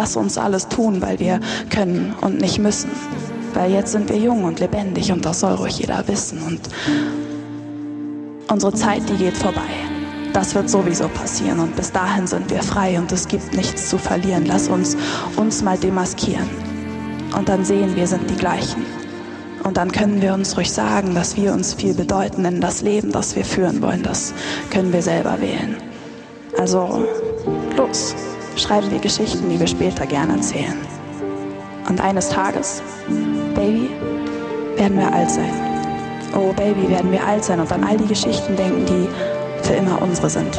Lass uns alles tun, weil wir können und nicht müssen. Weil jetzt sind wir jung und lebendig und das soll ruhig jeder wissen. Und unsere Zeit, die geht vorbei. Das wird sowieso passieren und bis dahin sind wir frei und es gibt nichts zu verlieren. Lass uns uns mal demaskieren und dann sehen wir sind die gleichen. Und dann können wir uns ruhig sagen, dass wir uns viel bedeuten in das Leben, das wir führen wollen. Das können wir selber wählen. Also los, schreiben wir Geschichten, die wir später gerne erzählen. Und eines Tages, Baby, werden wir alt sein. Oh Baby, werden wir alt sein und an all die Geschichten denken, die für immer unsere sind.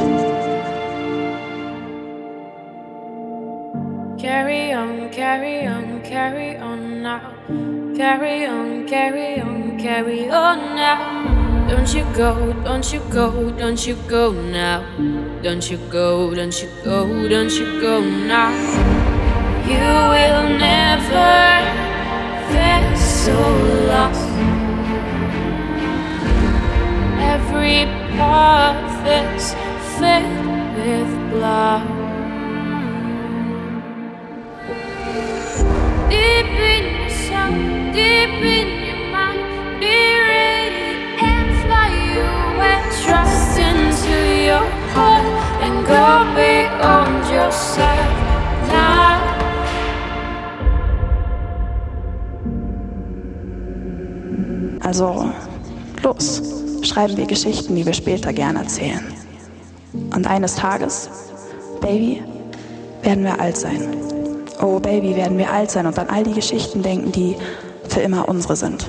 Carry on, carry on, carry on now. Carry on, carry on, carry on now. Don't you go, don't you go, don't you go now. Don't you go, don't you go, don't you go now. You will never feel so lost. Every path is filled with blood. Deep in your soul, deep in your mind, be ready and fly away. Trust Also los, schreiben wir Geschichten, die wir später gerne erzählen. Und eines Tages, Baby, werden wir alt sein. Oh Baby, werden wir alt sein und an all die Geschichten denken, die für immer unsere sind.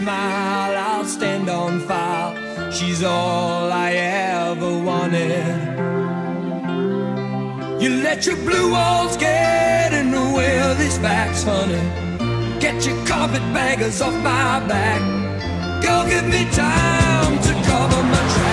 Smile, I'll stand on file. She's all I ever wanted. You let your blue walls get in the way of these facts, honey. Get your carpetbaggers off my back. Girl, give me time to cover my tracks.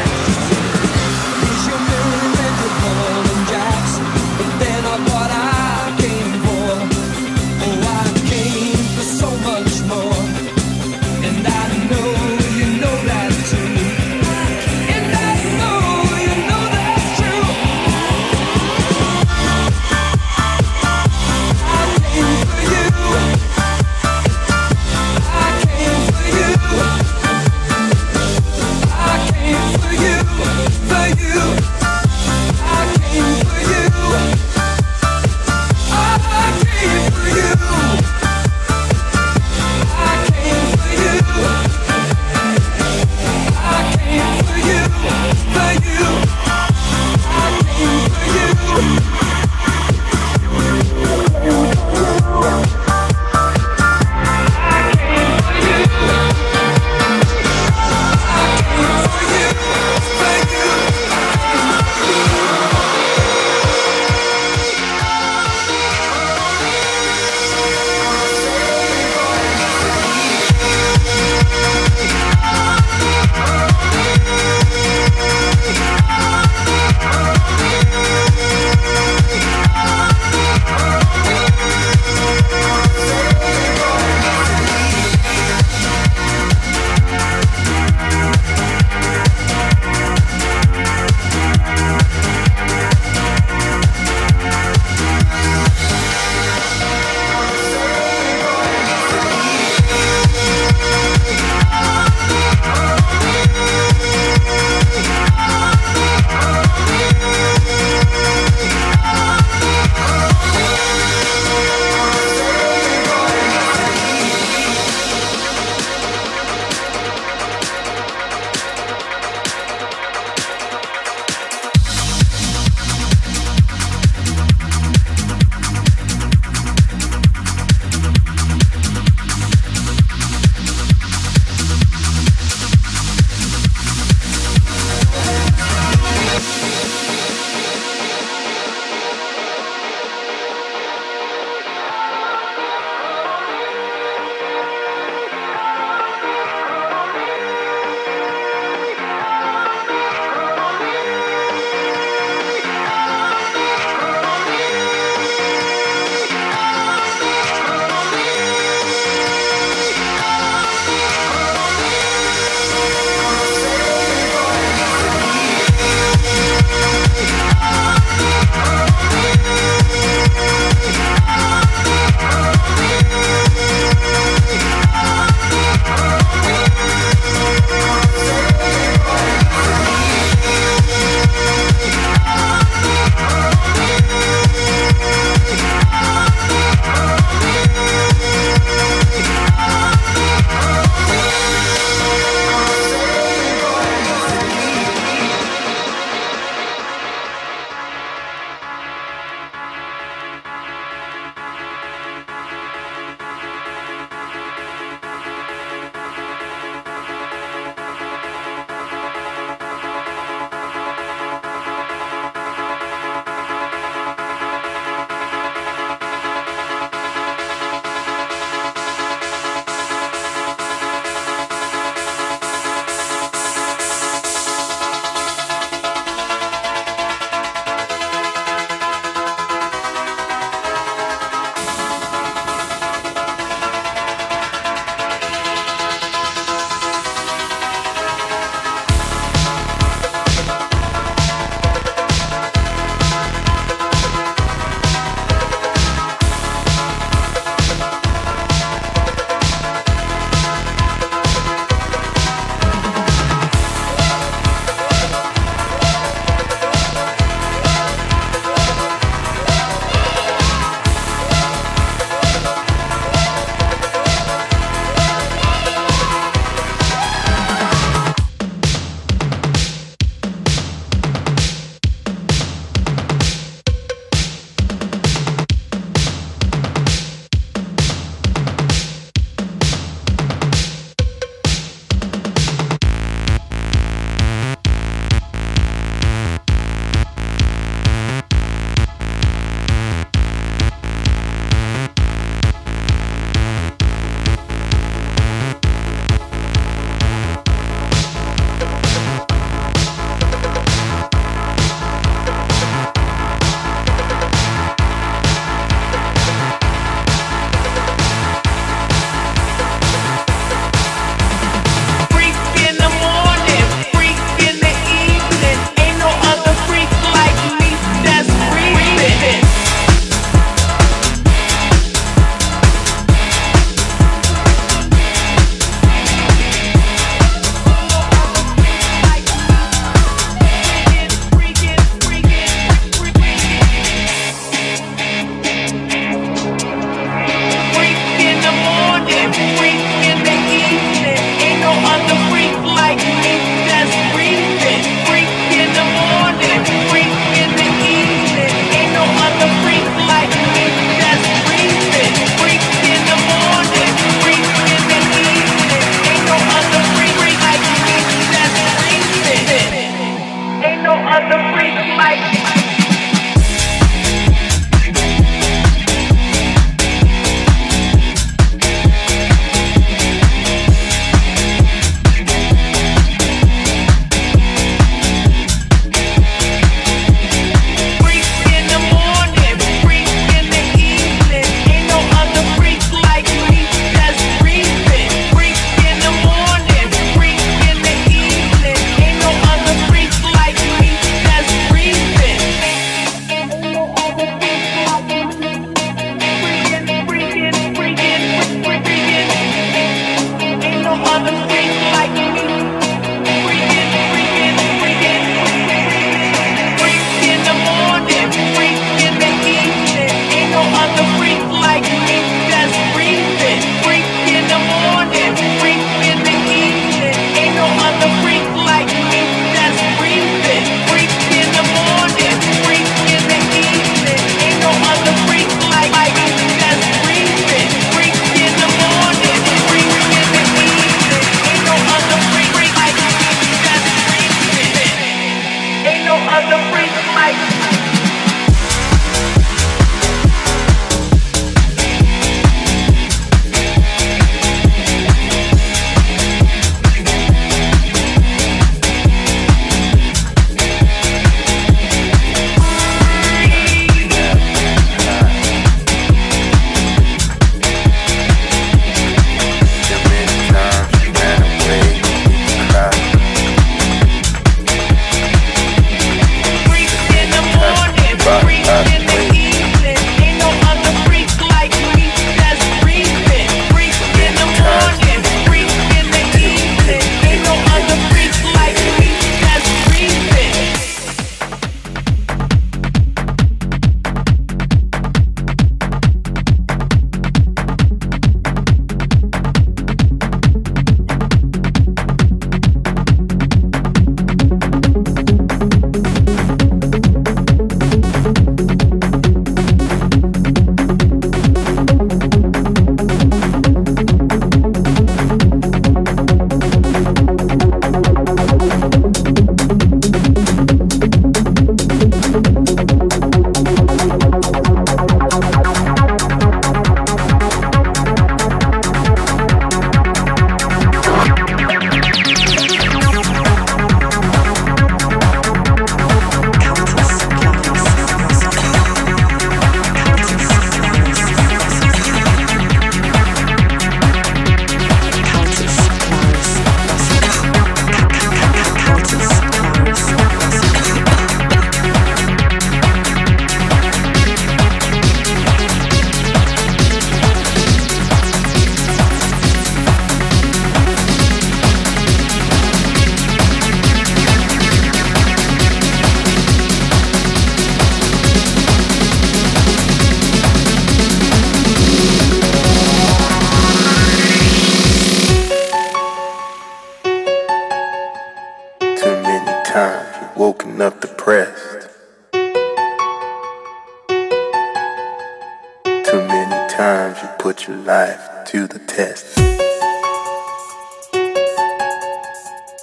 Put your life to the test.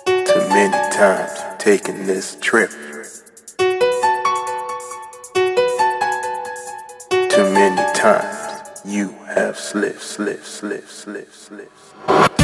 Too many times taking this trip. Too many times you have slipped, slipped, slipped, slipped, slipped.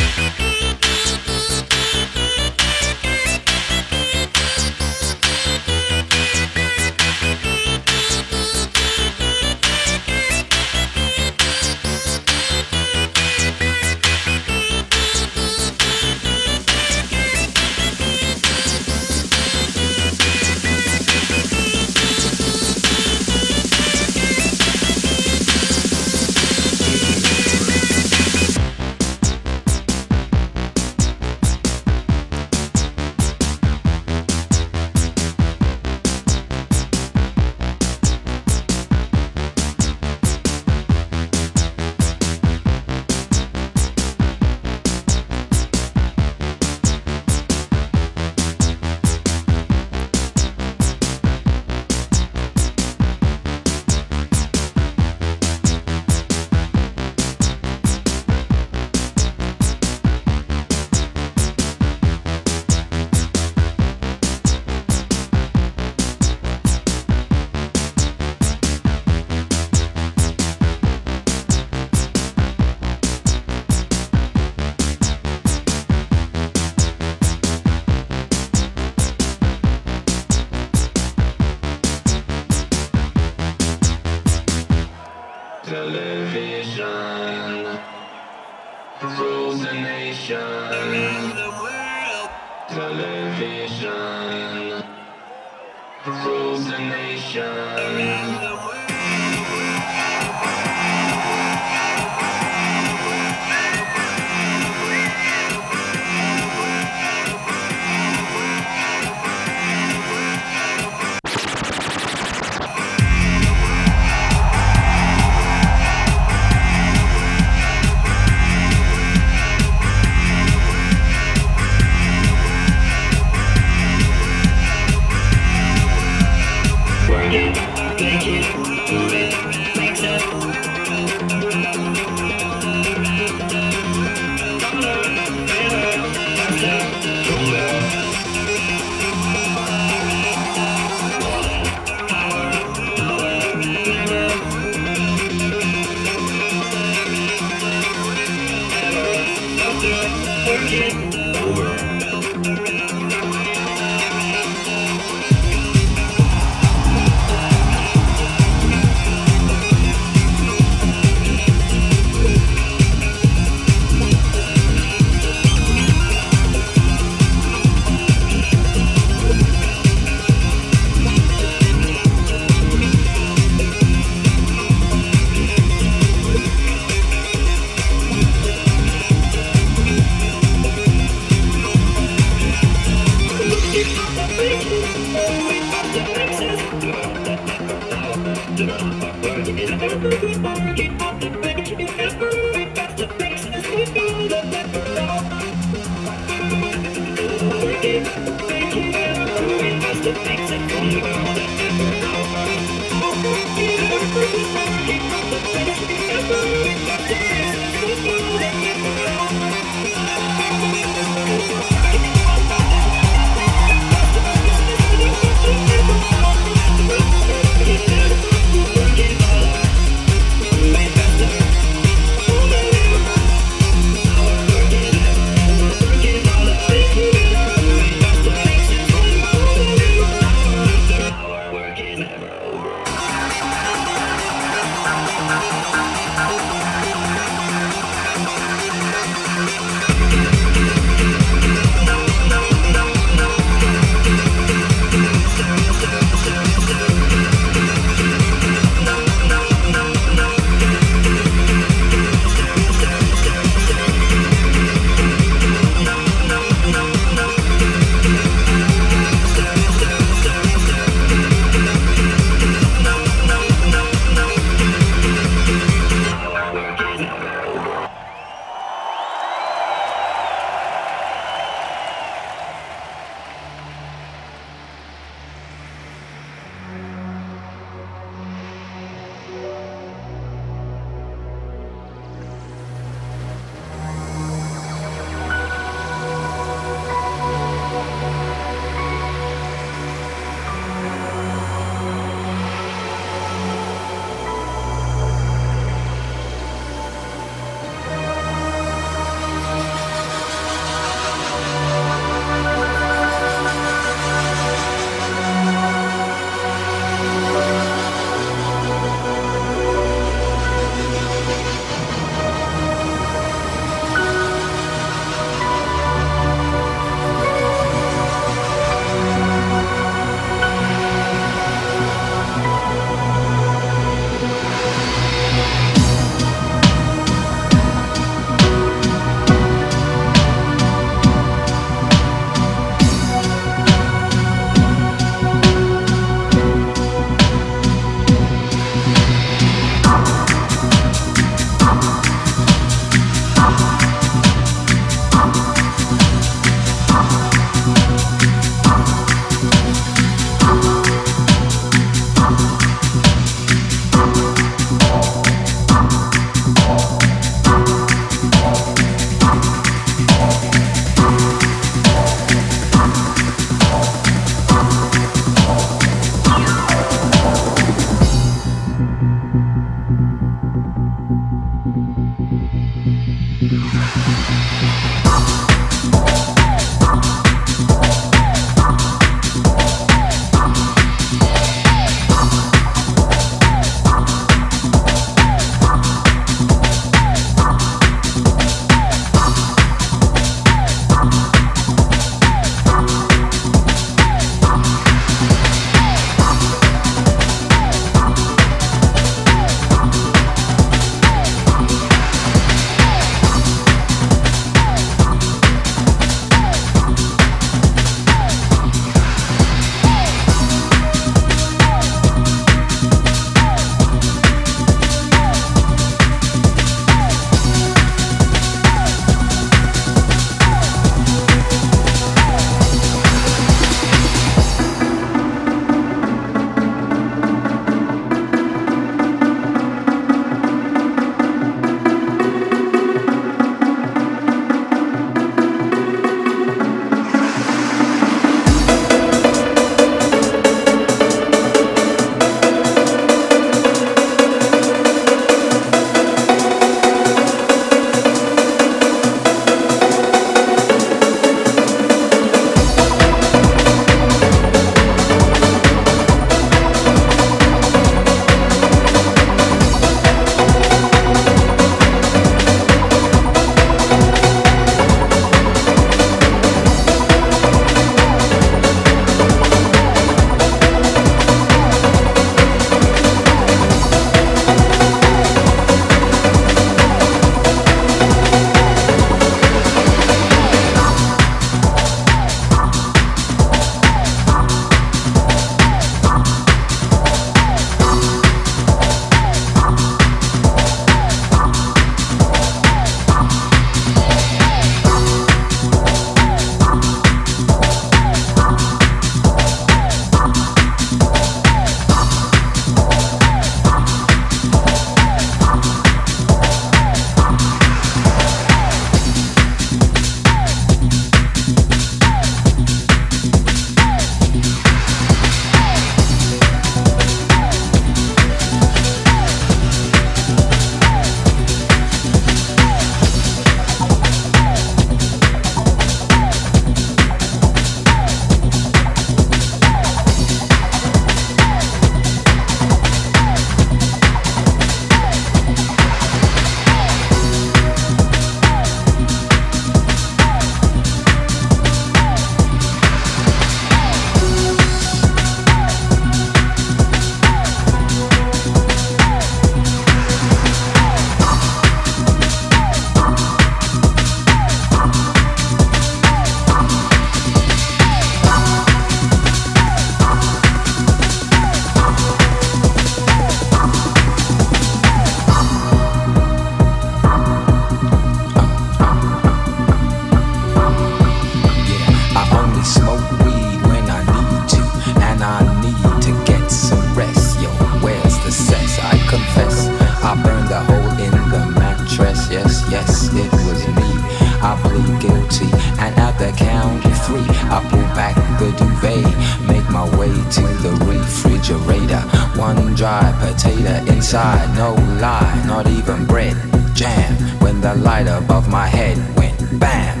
Guilty. And at the count of three, I pull back the duvet, make my way to the refrigerator. One dry potato inside, no lie, not even bread. Jam when the light above my head went bam.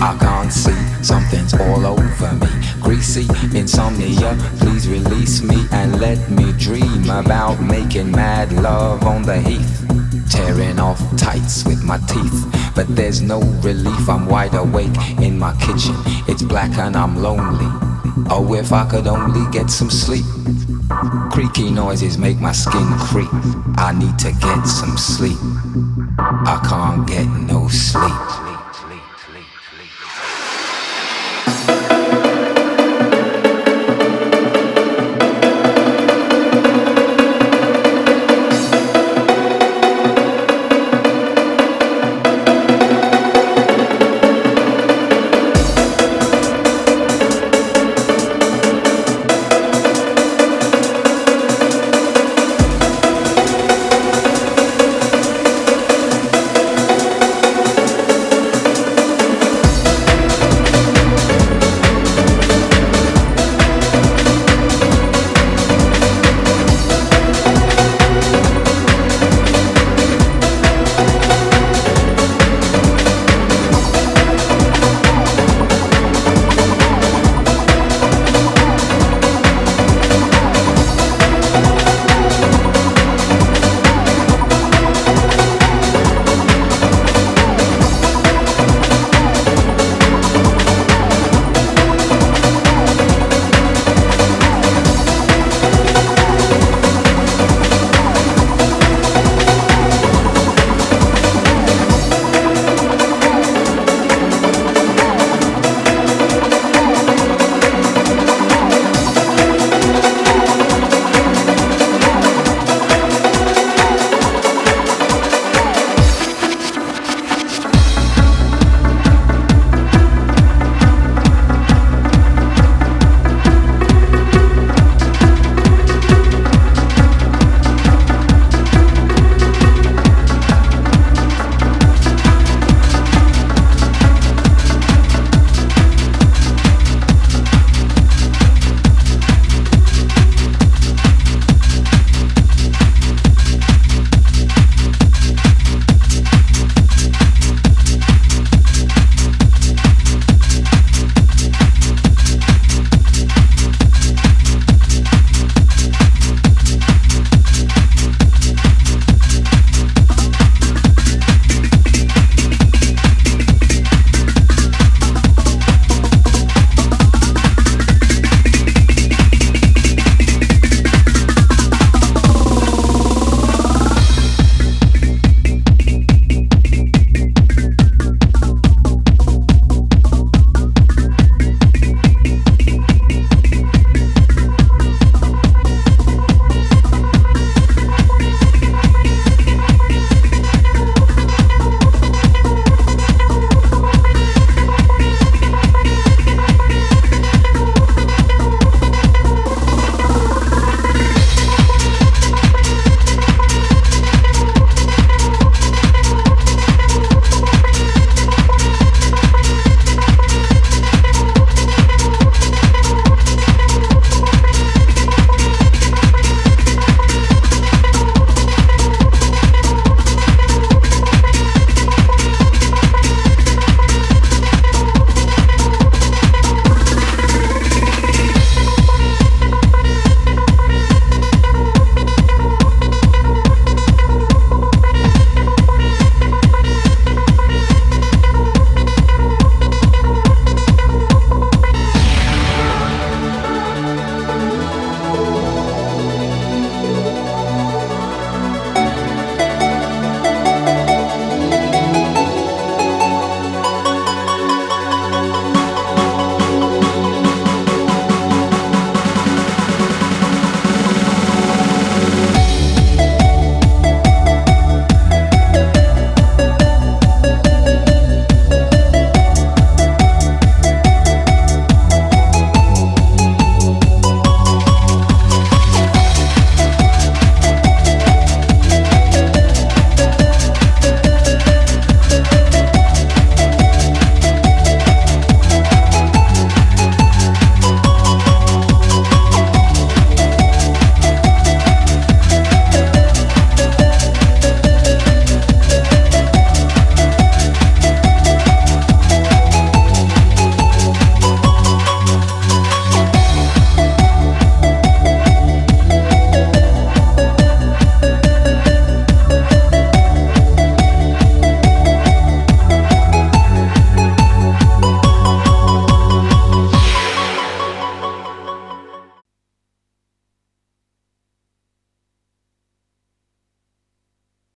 I can't see, something's all over me. Greasy insomnia, please release me and let me dream about making mad love on the heath. Tearing off tights with my teeth, but there's no relief. I'm wide awake in my kitchen, it's black and I'm lonely. Oh, if I could only get some sleep. Creaky noises make my skin creep. I need to get some sleep. I can't get no sleep.